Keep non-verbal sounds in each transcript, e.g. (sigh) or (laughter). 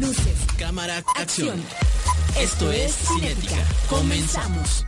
Luces, cámara, acción. Esto es Cinética. Comenzamos.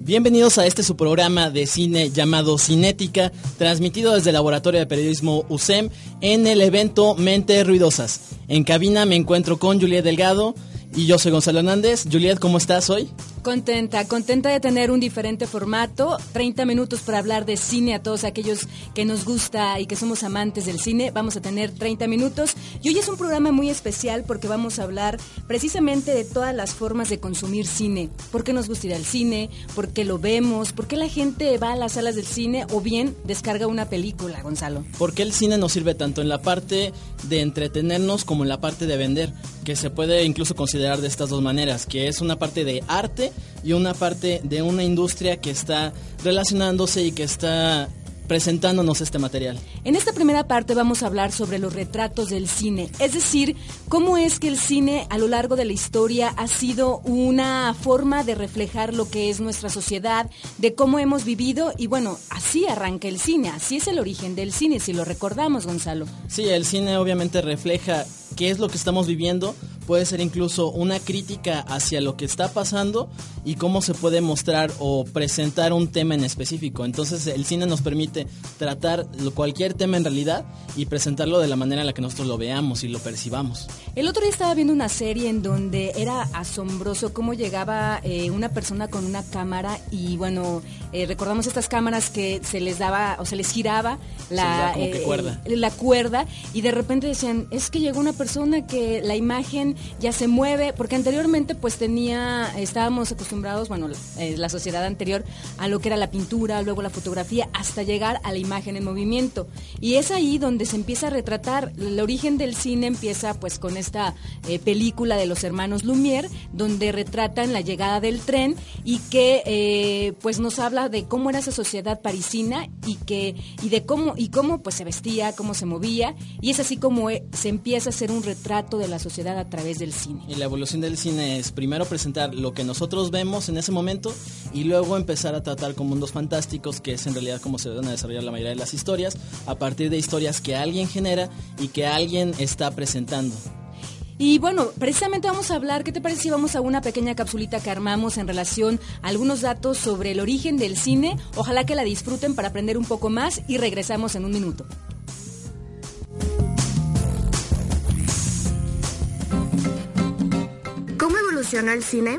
Bienvenidos a este su programa de cine llamado Cinética, transmitido desde el Laboratorio de Periodismo USEM en el evento Mente Ruidosas. En cabina me encuentro con Juliet Delgado y yo soy Gonzalo Hernández. Juliet, ¿cómo estás hoy? Contenta, contenta de tener un diferente formato, 30 minutos para hablar de cine a todos aquellos que nos gusta y que somos amantes del cine. Vamos a tener 30 minutos y hoy es un programa muy especial porque vamos a hablar precisamente de todas las formas de consumir cine. ¿Por qué nos gusta ir al cine? ¿Por qué lo vemos? ¿Por qué la gente va a las salas del cine o bien descarga una película, Gonzalo? ¿Por qué el cine nos sirve tanto en la parte de entretenernos como en la parte de vender? Que se puede incluso considerar de estas dos maneras, que es una parte de arte y una parte de una industria que está relacionándose y que está presentándonos este material. En esta primera parte vamos a hablar sobre los retratos del cine, es decir, cómo es que el cine a lo largo de la historia ha sido una forma de reflejar lo que es nuestra sociedad, de cómo hemos vivido y bueno, así arranca el cine, así es el origen del cine, si lo recordamos, Gonzalo. Sí, el cine obviamente refleja qué es lo que estamos viviendo, puede ser incluso una crítica hacia lo que está pasando y cómo se puede mostrar o presentar un tema en específico. Entonces el cine nos permite tratar cualquier tema en realidad y presentarlo de la manera en la que nosotros lo veamos y lo percibamos. El otro día estaba viendo una serie en donde era asombroso cómo llegaba eh, una persona con una cámara y bueno, eh, recordamos estas cámaras que se les daba o se les giraba la, eh, cuerda. la cuerda y de repente decían, es que llegó una persona que la imagen ya se mueve, porque anteriormente pues tenía, estábamos acostumbrados, bueno, la sociedad anterior a lo que era la pintura, luego la fotografía, hasta llegar a la imagen en movimiento. Y es ahí donde se empieza a retratar, el origen del cine empieza pues con esta eh, película de los hermanos Lumière, donde retratan la llegada del tren y que eh, pues nos habla de cómo era esa sociedad parisina y que y de cómo y cómo pues se vestía, cómo se movía y es así como eh, se empieza a hacer un retrato de la sociedad a través del cine. Y la evolución del cine es primero presentar lo que nosotros vemos en ese momento y luego empezar a tratar con mundos fantásticos, que es en realidad como se deben desarrollar la mayoría de las historias, a partir de historias que alguien genera y que alguien está presentando. Y bueno, precisamente vamos a hablar, ¿qué te parece si vamos a una pequeña capsulita que armamos en relación a algunos datos sobre el origen del cine? Ojalá que la disfruten para aprender un poco más y regresamos en un minuto. ¿Cómo evolucionó el cine?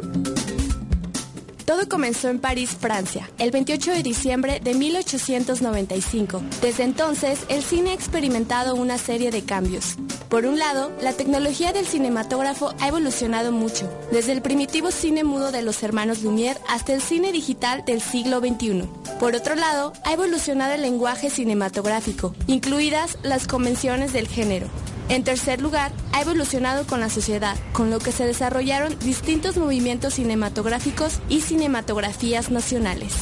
Todo comenzó en París, Francia, el 28 de diciembre de 1895. Desde entonces, el cine ha experimentado una serie de cambios. Por un lado, la tecnología del cinematógrafo ha evolucionado mucho, desde el primitivo cine mudo de los hermanos Lumière hasta el cine digital del siglo XXI. Por otro lado, ha evolucionado el lenguaje cinematográfico, incluidas las convenciones del género. En tercer lugar, ha evolucionado con la sociedad, con lo que se desarrollaron distintos movimientos cinematográficos y cinematografías nacionales.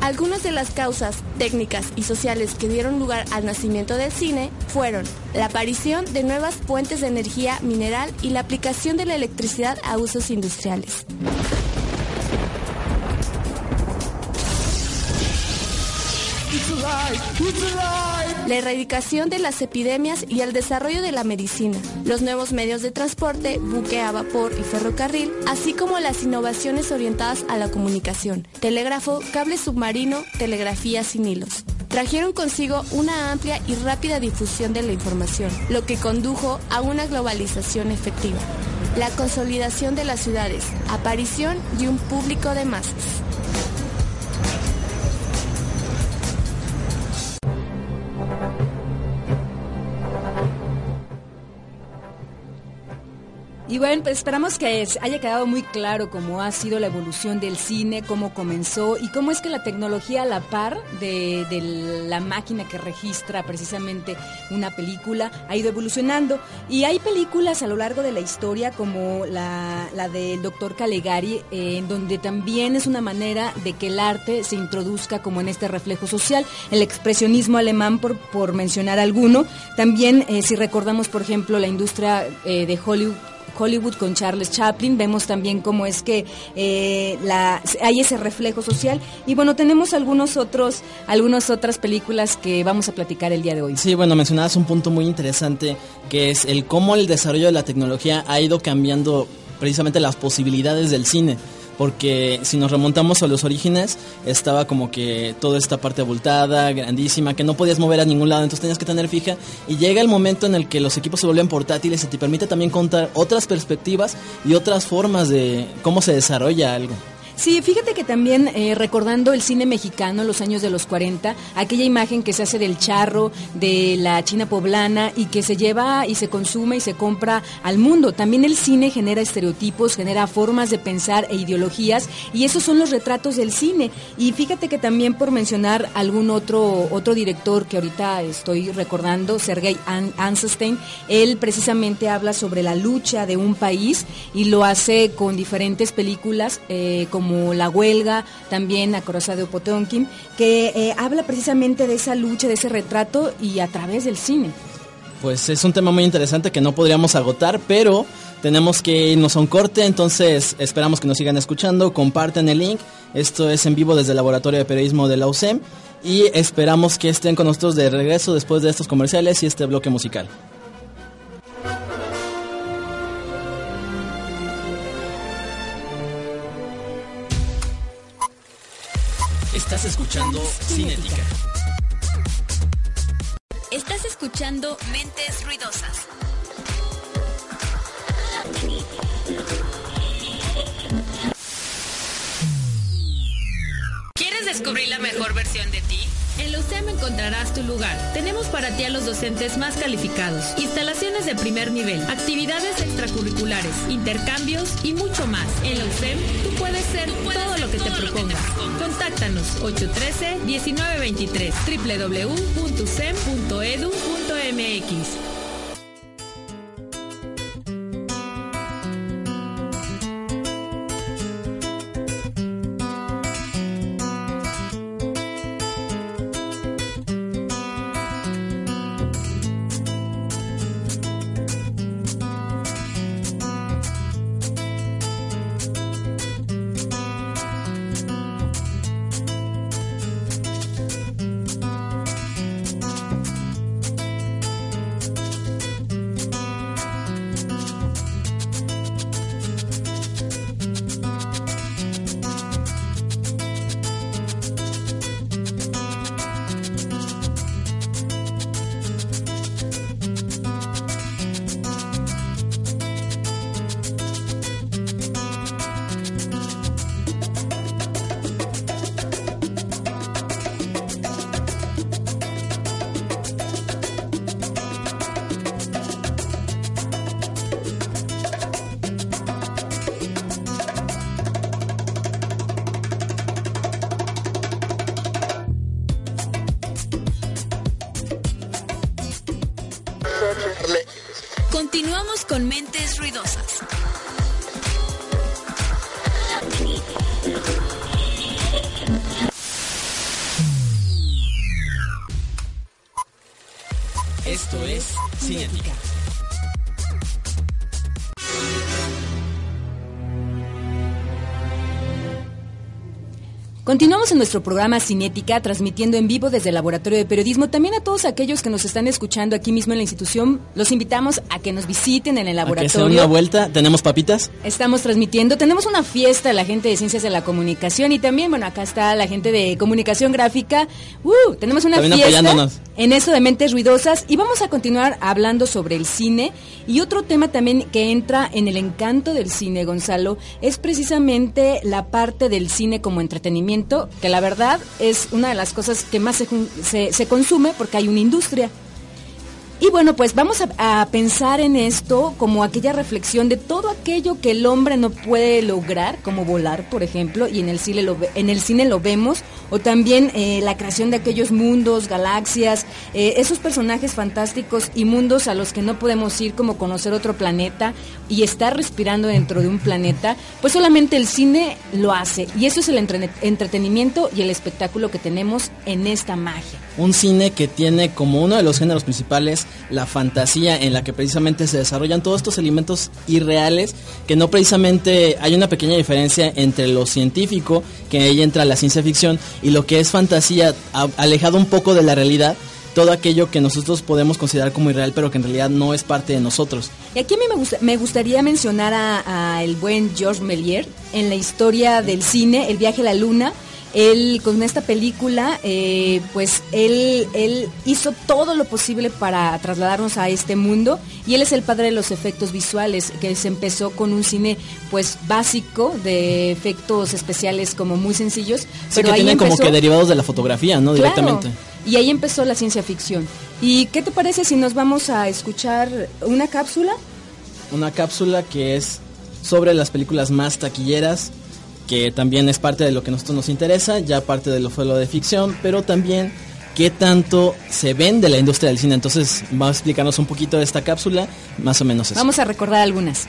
Algunas de las causas técnicas y sociales que dieron lugar al nacimiento del cine fueron la aparición de nuevas fuentes de energía mineral y la aplicación de la electricidad a usos industriales. La erradicación de las epidemias y el desarrollo de la medicina, los nuevos medios de transporte, buque a vapor y ferrocarril, así como las innovaciones orientadas a la comunicación, telégrafo, cable submarino, telegrafía sin hilos. Trajeron consigo una amplia y rápida difusión de la información, lo que condujo a una globalización efectiva. La consolidación de las ciudades, aparición de un público de masas. Y bueno, pues esperamos que haya quedado muy claro cómo ha sido la evolución del cine, cómo comenzó y cómo es que la tecnología a la par de, la máquina que registra precisamente una película ha ido evolucionando. Y hay películas a lo largo de la historia como la, del doctor Calegari, eh, en donde también es una manera de que el arte se introduzca como en este reflejo social. El expresionismo alemán, por, por mencionar alguno. También, eh, si recordamos, por ejemplo, la industria eh, de Hollywood Hollywood con Charles Chaplin, vemos también cómo es que eh, hay ese reflejo social. Y bueno, tenemos algunos otros, algunas otras películas que vamos a platicar el día de hoy. Sí, bueno, mencionabas un punto muy interesante que es el cómo el desarrollo de la tecnología ha ido cambiando precisamente las posibilidades del cine porque si nos remontamos a los orígenes, estaba como que toda esta parte abultada, grandísima, que no podías mover a ningún lado, entonces tenías que tener fija. Y llega el momento en el que los equipos se vuelven portátiles y te permite también contar otras perspectivas y otras formas de cómo se desarrolla algo. Sí, fíjate que también eh, recordando el cine mexicano, los años de los 40, aquella imagen que se hace del charro, de la China poblana y que se lleva y se consume y se compra al mundo. También el cine genera estereotipos, genera formas de pensar e ideologías y esos son los retratos del cine. Y fíjate que también por mencionar algún otro, otro director que ahorita estoy recordando, Sergei Anselstein, él precisamente habla sobre la lucha de un país y lo hace con diferentes películas, eh, como La Huelga, también Acorazado de Potonkin, que eh, habla precisamente de esa lucha, de ese retrato y a través del cine. Pues es un tema muy interesante que no podríamos agotar, pero tenemos que irnos a un corte, entonces esperamos que nos sigan escuchando, comparten el link, esto es en vivo desde el Laboratorio de Periodismo de la UCEM y esperamos que estén con nosotros de regreso después de estos comerciales y este bloque musical. Escuchando Cinética. Estás escuchando Mentes Ruidosas. ¿Quieres descubrir la mejor versión de ti? En la UCEM encontrarás tu lugar. Tenemos para ti a los docentes más calificados, instalaciones de primer nivel, actividades extracurriculares, intercambios y mucho más. En la UCEM tú puedes ser todo lo que te propongas. Contáctanos 813-1923 www.ucem.edu.mx. Continuamos en nuestro programa Cinética, transmitiendo en vivo desde el Laboratorio de Periodismo. También a todos aquellos que nos están escuchando aquí mismo en la institución, los invitamos a que nos visiten en el laboratorio. A que una vuelta, ¿tenemos papitas? Estamos transmitiendo, tenemos una fiesta, la gente de Ciencias de la Comunicación y también, bueno, acá está la gente de Comunicación Gráfica. ¡Uh! Tenemos una fiesta en eso de Mentes Ruidosas y vamos a continuar hablando sobre el cine y otro tema también que entra en el encanto del cine, Gonzalo, es precisamente la parte del cine como entretenimiento que la verdad es una de las cosas que más se, se, consume porque hay una industria. Y bueno, pues vamos a, pensar en esto como aquella reflexión de todo aquello que el hombre no puede lograr, como volar, por ejemplo, y en el cine lo, en el cine lo vemos, o también eh, la creación de aquellos mundos, galaxias, eh, esos personajes fantásticos y mundos a los que no podemos ir, como conocer otro planeta y estar respirando dentro de un planeta, pues solamente el cine lo hace. Y eso es el entretenimiento y el espectáculo que tenemos en esta magia. Un cine que tiene como uno de los géneros principales la fantasía en la que precisamente se desarrollan todos estos elementos irreales, que no precisamente hay una pequeña diferencia entre lo científico, que ahí entra la ciencia ficción, y lo que es fantasía alejado un poco de la realidad, todo aquello que nosotros podemos considerar como irreal, pero que en realidad no es parte de nosotros. Y aquí a mí me, gustaría mencionar a, el buen Georges Méliès en la historia del cine, El viaje a la luna, él con esta película, eh, pues él, él hizo todo lo posible para trasladarnos a este mundo y él es el padre de los efectos visuales, que se empezó con un cine pues básico de efectos especiales como muy sencillos. pero que tienen como que derivados de la fotografía, ¿no? Directamente. Y ahí empezó la ciencia ficción. ¿Y qué te parece si nos vamos a escuchar una cápsula? Una cápsula que es sobre las películas más taquilleras que también es parte de lo que a nosotros nos interesa, ya parte de lo fue lo de ficción, pero también qué tanto se vende la industria del cine. Entonces, vamos a explicarnos un poquito de esta cápsula, más o menos eso. Vamos a recordar algunas.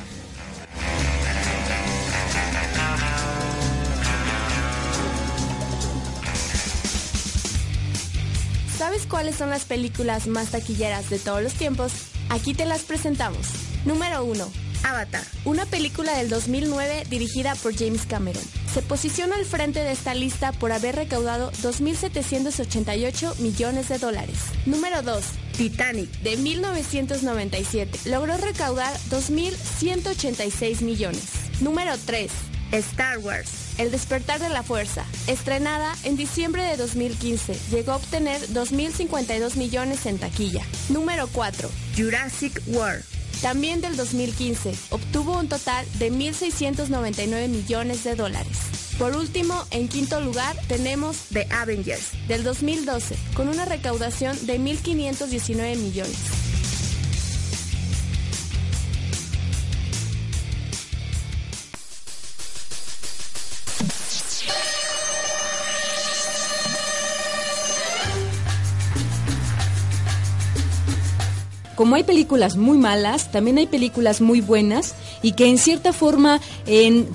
¿Sabes cuáles son las películas más taquilleras de todos los tiempos? Aquí te las presentamos. Número 1. Avatar, una película del 2009 dirigida por James Cameron. Se posiciona al frente de esta lista por haber recaudado 2.788 millones de dólares. Número 2. Titanic, de 1997, logró recaudar 2.186 millones. Número 3. Star Wars, El despertar de la fuerza, estrenada en diciembre de 2015, llegó a obtener 2.052 millones en taquilla. Número 4. Jurassic World, también del 2015, obtuvo un total de 1.699 millones de dólares. Por último, en quinto lugar tenemos The Avengers del 2012, con una recaudación de 1.519 millones. Como hay películas muy malas, también hay películas muy buenas y que en cierta forma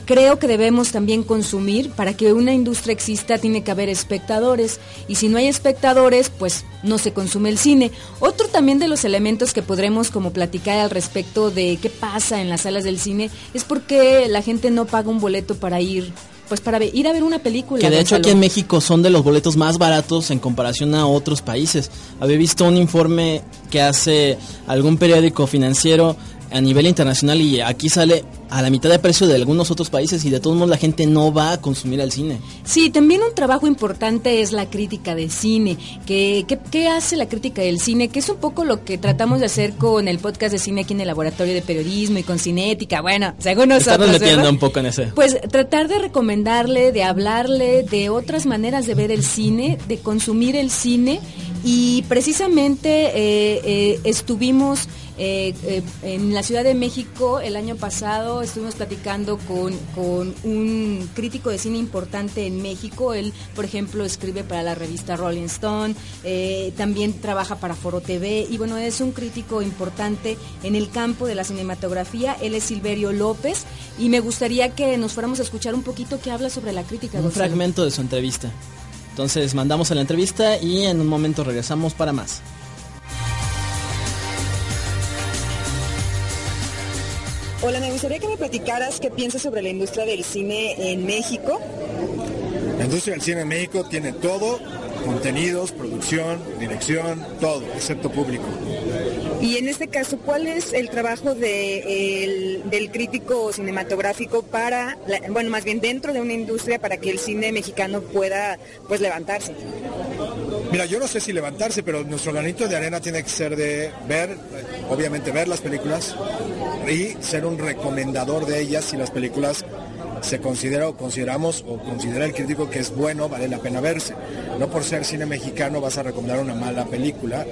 creo que debemos también consumir. Para que una industria exista tiene que haber espectadores y si no hay espectadores, pues no se consume el cine. Otro también de los elementos que podremos como platicar al respecto de qué pasa en las salas del cine es porque la gente no paga un boleto para ir pues para ir a ver una película. Que de hecho aquí en México son de los boletos más baratos en comparación a otros países. Había visto un informe que hace algún periódico financiero a nivel internacional y aquí sale a la mitad de precio de algunos otros países y de todos modos la gente no va a consumir al cine. Sí, también un trabajo importante es la crítica de cine. ¿Qué, qué, hace la crítica del cine? Que es un poco lo que tratamos de hacer con el podcast de cine aquí en el Laboratorio de Periodismo y con Cinética. Bueno, según nosotros. Estamos metiendo un poco en ese. Pues tratar de recomendarle, de hablarle de otras maneras de ver el cine, de consumir el cine y precisamente eh, eh, estuvimos eh, eh, en la Ciudad de México el año pasado estuvimos platicando con, un crítico de cine importante en México. Él, por ejemplo, escribe para la revista Rolling Stone, eh, también trabaja para Foro TV y bueno, es un crítico importante en el campo de la cinematografía. Él es Silverio López y me gustaría que nos fuéramos a escuchar un poquito que habla sobre la crítica. Un fragmento de su entrevista. Entonces mandamos a la entrevista y en un momento regresamos para más. Hola, me gustaría que me platicaras qué piensas sobre la industria del cine en México. La industria del cine en México tiene todo, contenidos, producción, dirección, todo, excepto público. Y en este caso, ¿cuál es el trabajo del crítico cinematográfico para, bueno, más bien dentro de una industria para que el cine mexicano pueda pues levantarse? Mira, yo no sé si levantarse, pero nuestro granito de arena tiene que ser de ver, obviamente ver las películas y ser un recomendador de ellas si las películas se considera o consideramos o considera el crítico que es bueno, vale la pena verse. No por ser cine mexicano vas a recomendar una mala película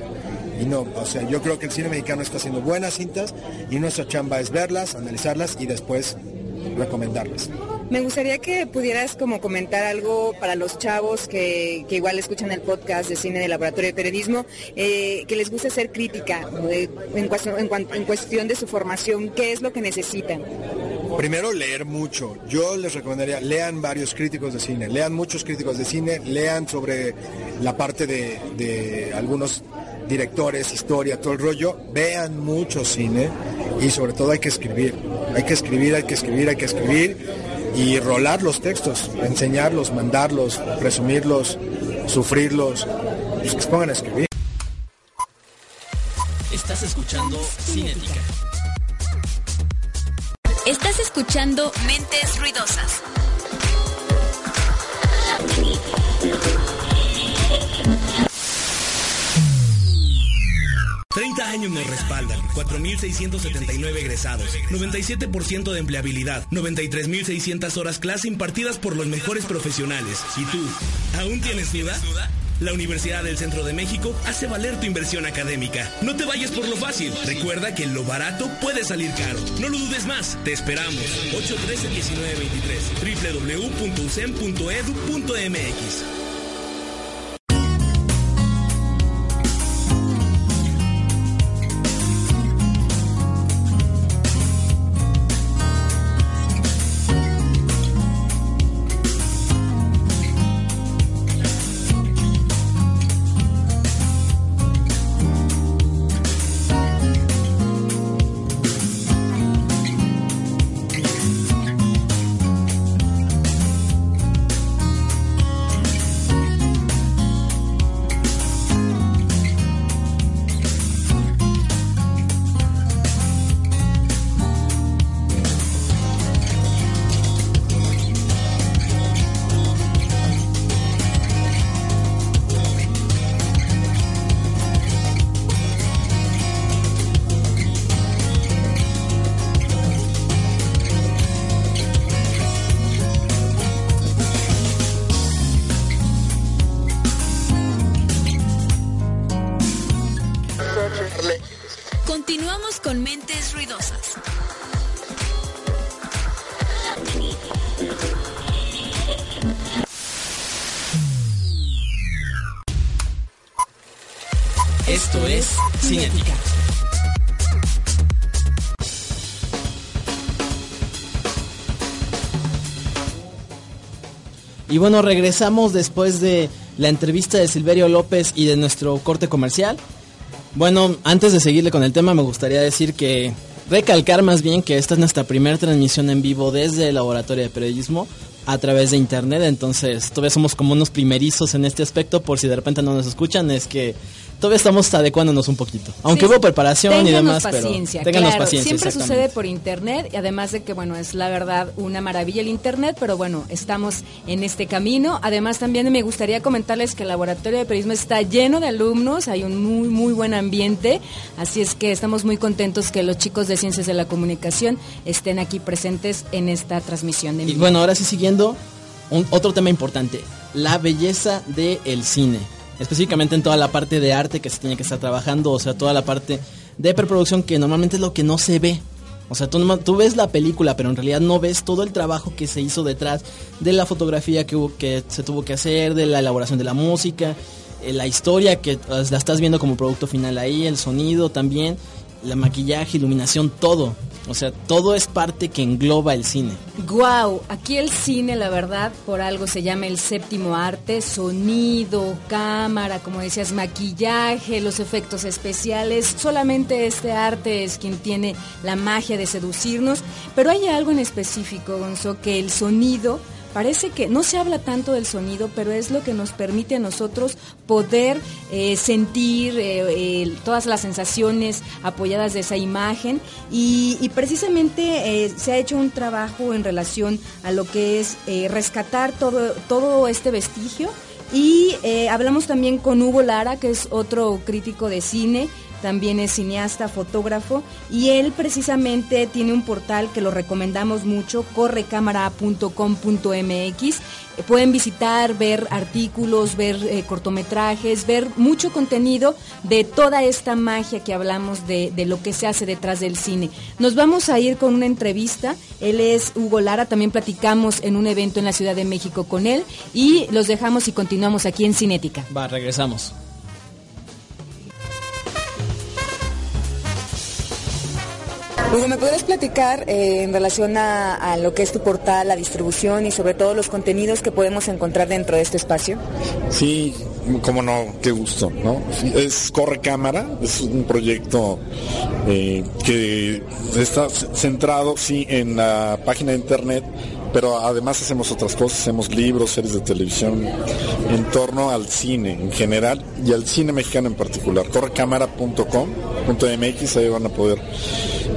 Y no, o sea, yo creo que el cine mexicano está haciendo buenas cintas y nuestra chamba es verlas, analizarlas y después recomendarlas. Me gustaría que pudieras como comentar algo para los chavos que, que igual escuchan el podcast de cine de laboratorio de periodismo, eh, que les gusta hacer crítica eh, en, cuestión, en, cuestión de su formación, ¿qué es lo que necesitan? Primero, leer mucho. Yo les recomendaría, lean varios críticos de cine, lean muchos críticos de cine, lean sobre la parte de, de algunos directores, historia, todo el rollo, vean mucho cine y sobre todo hay que escribir. Hay que escribir, hay que escribir, hay que escribir y rolar los textos, enseñarlos, mandarlos, presumirlos, sufrirlos, pues que se pongan a escribir. Estás escuchando Cinética. Estás escuchando Mentes Ruidosas. Años nos respaldan, 4.679 egresados, 97% de empleabilidad, 93.600 horas clase impartidas por los mejores profesionales. ¿Y tú, aún tienes duda? La Universidad del Centro de México hace valer tu inversión académica. No te vayas por lo fácil. Recuerda que lo barato puede salir caro. No lo dudes más. Te esperamos. 813-1923. www.ucem.edu.mx. Y bueno, regresamos después de la entrevista de Silverio López y de nuestro corte comercial. Bueno, antes de seguirle con el tema, me gustaría decir que recalcar más bien que esta es nuestra primera transmisión en vivo desde el laboratorio de periodismo a través de internet, entonces todavía somos como unos primerizos en este aspecto, por si de repente no nos escuchan, es que todavía estamos adecuándonos un poquito. Aunque Sí, hubo preparación y demás, paciencia, pero ténganos claro, paciencia. Siempre sucede por internet y además de que bueno, es la verdad una maravilla el internet, pero bueno, estamos en este camino. Además también me gustaría comentarles que el laboratorio de periodismo está lleno de alumnos, hay un muy muy buen ambiente, así es que estamos muy contentos que los chicos de Ciencias de la Comunicación estén aquí presentes en esta transmisión de Y bueno, ahora sí siguiendo, un- otro tema importante, la belleza del cine. Específicamente en toda la parte de arte que se tiene que estar trabajando, o sea, toda la parte de preproducción que normalmente es lo que no se ve. O sea, tú, tú ves la película, pero en realidad no ves todo el trabajo que se hizo detrás de la fotografía que, hubo- que se tuvo que hacer, de la elaboración de la música, eh, la historia que eh, la estás viendo como producto final ahí, el sonido también, la maquillaje, iluminación, todo. O sea, todo es parte que engloba el cine. Guau, aquí el cine, la verdad, por algo se llama el séptimo arte, sonido, cámara, como decías, maquillaje, los efectos especiales. Solamente este arte es quien tiene la magia de seducirnos, pero hay algo en específico, Gonzo, que el sonido Parece que no se habla tanto del sonido, pero es lo que nos permite a nosotros poder eh, sentir eh, todas las sensaciones apoyadas de esa imagen. Y, y precisamente eh, se ha hecho un trabajo en relación a lo que es rescatar todo, todo este vestigio. Y hablamos también con Hugo Lara, que es otro crítico de cine, también es cineasta, fotógrafo, y él precisamente tiene un portal que lo recomendamos mucho, correcámara.com.mx. Pueden visitar, ver artículos, ver eh, cortometrajes, ver mucho contenido de toda esta magia que hablamos de, de lo que se hace detrás del cine. Nos vamos a ir con una entrevista. Él es Hugo Lara, también platicamos en un evento en la Ciudad de México con él y los dejamos y continuamos aquí en Cinética. Va, regresamos. Hugo, ¿me podrías platicar eh, en relación a, lo que es tu portal, la distribución y sobre todo los contenidos que podemos encontrar dentro de este espacio? Sí, cómo no, qué gusto, ¿no? Es Corre Cámara, es un proyecto eh, que está centrado, sí, en la página de internet, pero además hacemos otras cosas, hacemos libros, series de televisión en torno al cine en general y al cine mexicano en particular. Correcámara.com.mx, ahí van a poder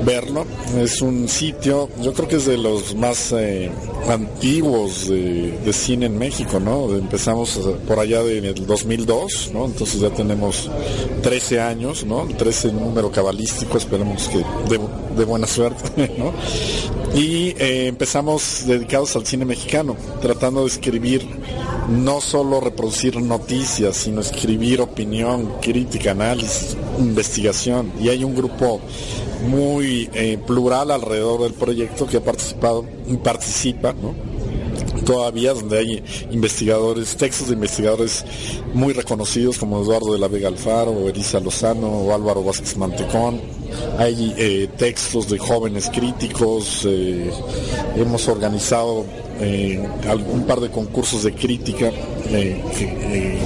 verlo. Es un sitio, yo creo que es de los más eh, antiguos de, de cine en México, ¿no? Empezamos eh, por allá de- del 2002, ¿no? Entonces ya tenemos 13 años, ¿no? 13 número cabalístico, esperemos que de, de buena suerte, (laughs) ¿no? Y eh, empezamos dedicados al cine mexicano, tratando de escribir, no solo reproducir noticias, sino escribir opinión, crítica, análisis, investigación. Y hay un grupo muy eh, plural alrededor del proyecto que ha participado y participa, ¿no? Todavía donde hay investigadores, textos de investigadores muy reconocidos como Eduardo de la Vega Alfaro, o Elisa Lozano o Álvaro Vázquez Mantecón. Hay eh, textos de jóvenes críticos, eh, hemos organizado eh, algún par de concursos de crítica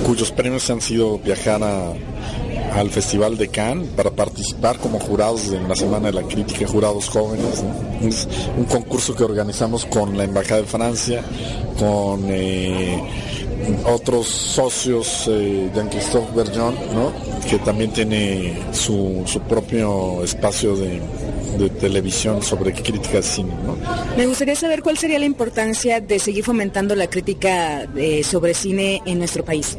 cuyos premios han sido viajar a, al Festival de Cannes para participar como jurados en la Semana de la Crítica, jurados jóvenes. Es un concurso que organizamos con la Embajada de Francia, con eh, otros socios, eh, Jean-Christophe Bergeon, ¿no? que también tiene su, su propio espacio de, televisión sobre crítica de cine. Me gustaría saber cuál sería la importancia de seguir fomentando la crítica eh, sobre cine en nuestro país.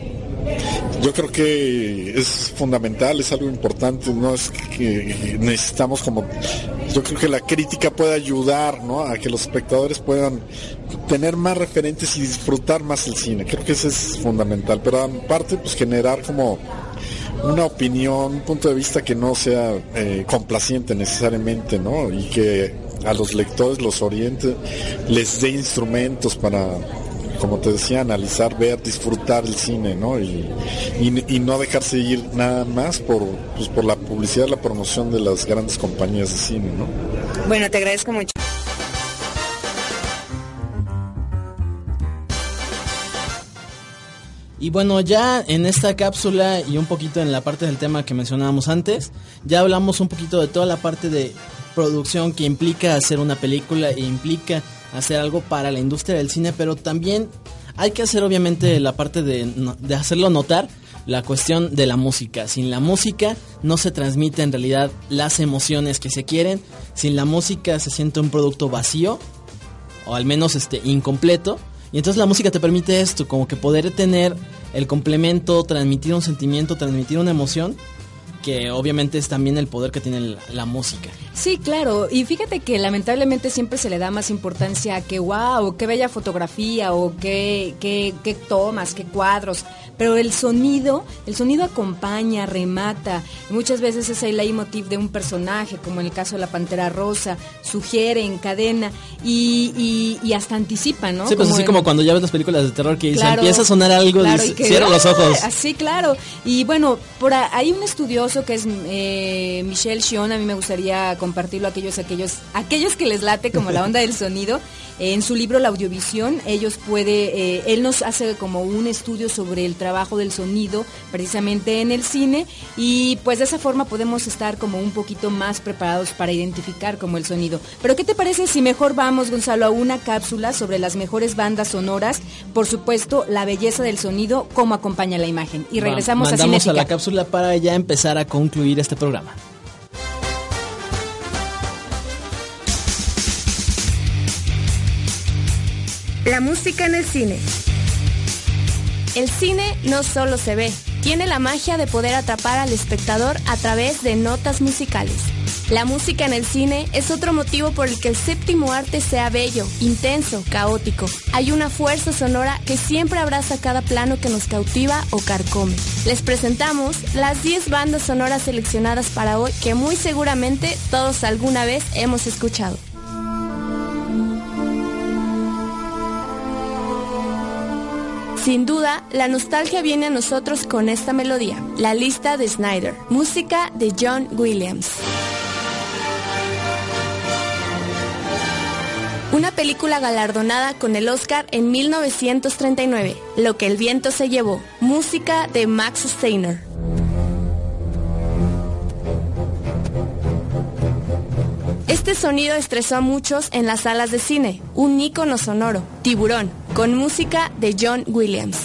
Yo creo que es fundamental, es algo importante, no es que necesitamos como yo creo que la crítica puede ayudar, ¿no? a que los espectadores puedan tener más referentes y disfrutar más el cine. Creo que eso es fundamental, pero aparte pues generar como una opinión, un punto de vista que no sea eh, complaciente necesariamente, ¿no? Y que a los lectores los oriente, les dé instrumentos para, como te decía, analizar, ver, disfrutar el cine, ¿no? Y, y, y no dejarse ir nada más por, pues, por la publicidad, la promoción de las grandes compañías de cine, ¿no? Bueno, te agradezco mucho. Y bueno, ya en esta cápsula y un poquito en la parte del tema que mencionábamos antes, ya hablamos un poquito de toda la parte de producción que implica hacer una película e implica hacer algo para la industria del cine, pero también hay que hacer obviamente la parte de, de hacerlo notar la cuestión de la música. Sin la música no se transmite en realidad las emociones que se quieren. Sin la música se siente un producto vacío o al menos este incompleto. Y entonces la música te permite esto, como que poder tener el complemento, transmitir un sentimiento, transmitir una emoción, que obviamente es también el poder que tiene la, la música. Sí, claro. Y fíjate que lamentablemente siempre se le da más importancia a que wow, qué bella fotografía o qué, qué, qué tomas, qué cuadros. Pero el sonido, el sonido acompaña, remata. Muchas veces es el leitmotiv de un personaje, como en el caso de la Pantera Rosa, sugiere, encadena y, y, y hasta anticipa, ¿no? sí, pues así en- como cuando ya ves las películas de terror que Claro, empieza a sonar algo, claro, y que- cierra los ojos. ¡ah! Así, claro. Y bueno, por a- hay un que es eh, Michelle Shion, a mí me gustaría compartirlo a aquellos, aquellos, aquellos que les late como la onda del sonido. (laughs) En su libro La Audiovisión, ellos puede, eh, él nos hace como un estudio sobre el trabajo del sonido precisamente en el cine y pues de esa forma podemos estar como un poquito más preparados para identificar como el sonido. Pero ¿qué te parece si mejor vamos, Gonzalo, a una cápsula sobre las mejores bandas sonoras? Por supuesto, la belleza del sonido, cómo acompaña la imagen. Y Va, regresamos a Mandamos a la cápsula para ya empezar a concluir este programa. La música en el cine. El cine no solo se ve, tiene la magia de poder atrapar al espectador a través de notas musicales. La música en el cine es otro motivo por el que el séptimo arte sea bello, intenso, caótico. Hay una fuerza sonora que siempre abraza cada plano que nos cautiva o carcome. Les presentamos las 10 bandas sonoras seleccionadas para hoy que muy seguramente todos alguna vez hemos escuchado. Sin duda, la nostalgia viene a nosotros con esta melodía, la lista de Snyder, música de John Williams. Una película galardonada con el Oscar en 1939, Lo que el viento se llevó, música de Max Steiner. Este sonido estresó a muchos en las salas de cine, un ícono sonoro, Tiburón, con música de John Williams.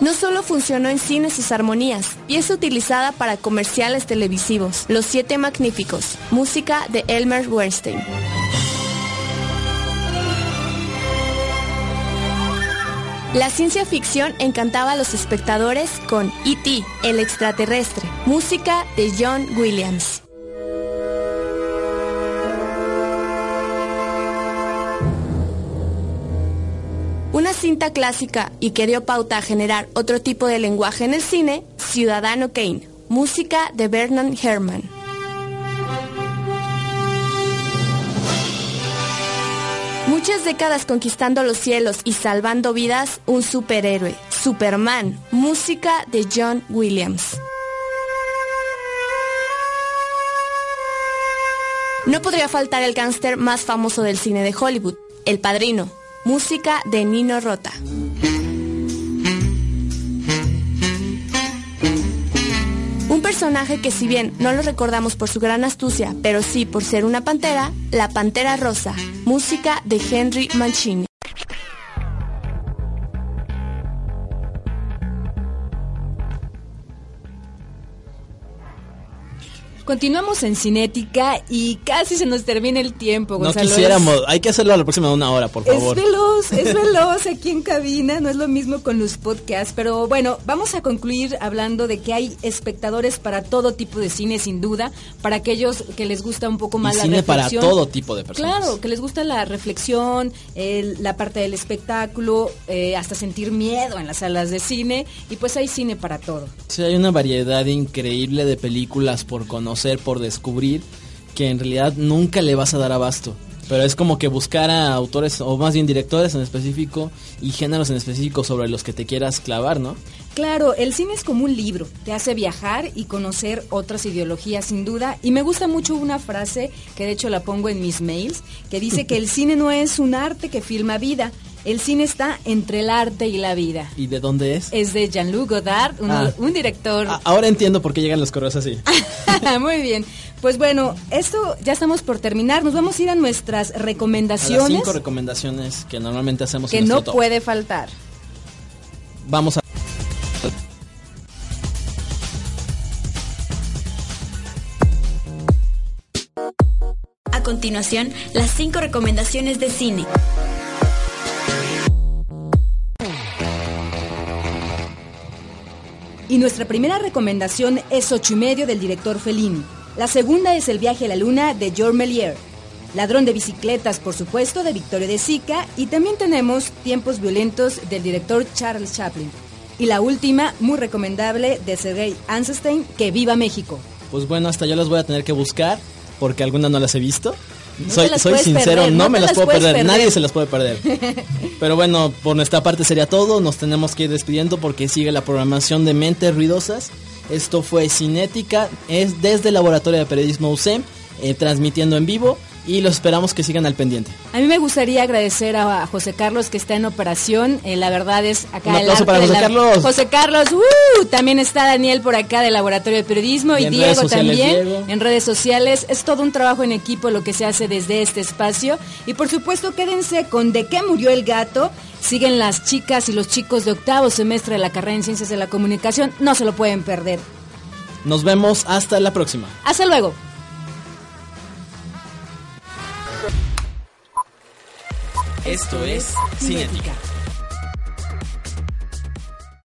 No solo funcionó en cine sus armonías, pieza utilizada para comerciales televisivos, Los Siete Magníficos, música de Elmer Weinstein. La ciencia ficción encantaba a los espectadores con E.T., el extraterrestre, música de John Williams. Una cinta clásica y que dio pauta a generar otro tipo de lenguaje en el cine, Ciudadano Kane, música de Bernard Herrmann. Muchas décadas conquistando los cielos y salvando vidas, un superhéroe, Superman, música de John Williams. No podría faltar el gángster más famoso del cine de Hollywood, El Padrino, música de Nino Rota. Un personaje que si bien no lo recordamos por su gran astucia, pero sí por ser una pantera, la Pantera Rosa, música de Henry Mancini. Continuamos en Cinética y casi se nos termina el tiempo, No Gonzalo. quisiéramos, hay que hacerlo a la próxima de una hora, por favor. Es veloz, es (laughs) veloz aquí en cabina, no es lo mismo con los podcasts, pero bueno, vamos a concluir hablando de que hay espectadores para todo tipo de cine, sin duda, para aquellos que les gusta un poco más Y la cine para reflexión. todo tipo de personas. Claro, que les gusta la reflexión, el- la parte del espectáculo, eh, hasta sentir miedo en las salas de cine, y pues hay cine para todo. Sí, hay una variedad increíble de películas por conocer, por descubrir, que en realidad nunca le vas a dar abasto. Pero es como que buscar a autores, o más bien directores en específico, y géneros en específico sobre los que te quieras clavar, ¿no? Claro, el cine es como un libro, te hace viajar y conocer otras ideologías sin duda. Y me gusta mucho una frase que de hecho la pongo en mis mails, que dice que el cine no es un arte que filma vida, el cine está entre el arte y la vida. ¿Y de dónde es? Es de Jean-Luc Godard, un, Ah. un director. A- ahora entiendo por qué llegan los correos así. (laughs) Muy bien. Pues bueno, esto ya estamos por terminar. Nos vamos a ir a nuestras A las recomendaciones cinco recomendaciones que normalmente hacemos que en no top. puede faltar. Vamos a... A continuación, las cinco recomendaciones de cine. Y nuestra primera recomendación es Ocho y medio del director Fellini. La segunda es El viaje a la luna de George Méliès. Ladrón de bicicletas, por supuesto, de Victorio de Sica. Y también tenemos Tiempos violentos del director Charles Chaplin. Y la última, muy recomendable, de Sergei Eisenstein, Que viva México. Pues bueno, hasta yo las voy a tener que buscar porque algunas no las he visto. No soy soy sincero, perder, no, no me las las puedo perder. nadie se las puede perder. (laughs) Pero bueno, por nuestra parte sería todo, nos tenemos que ir despidiendo porque sigue la programación de Mentes Ruidosas. Esto fue Cinética, es desde el Laboratorio de Periodismo UCEM, eh, transmitiendo en vivo y los esperamos que sigan al pendiente. A mí me gustaría agradecer a José Carlos que está en operación. Eh, la verdad es acá Un el aplauso para José la- Carlos. José Carlos, ¡uh! también está Daniel por acá del Laboratorio de Periodismo Y Diego sociales, también Diego. en redes sociales. Es todo un trabajo en equipo lo que se hace desde este espacio. Y por supuesto, quédense con De qué murió el gato. Siguen las chicas y los chicos de octavo semestre de la carrera en Ciencias de la Comunicación. No se lo pueden perder. Nos vemos hasta la próxima. Hasta luego. Esto es Cinética.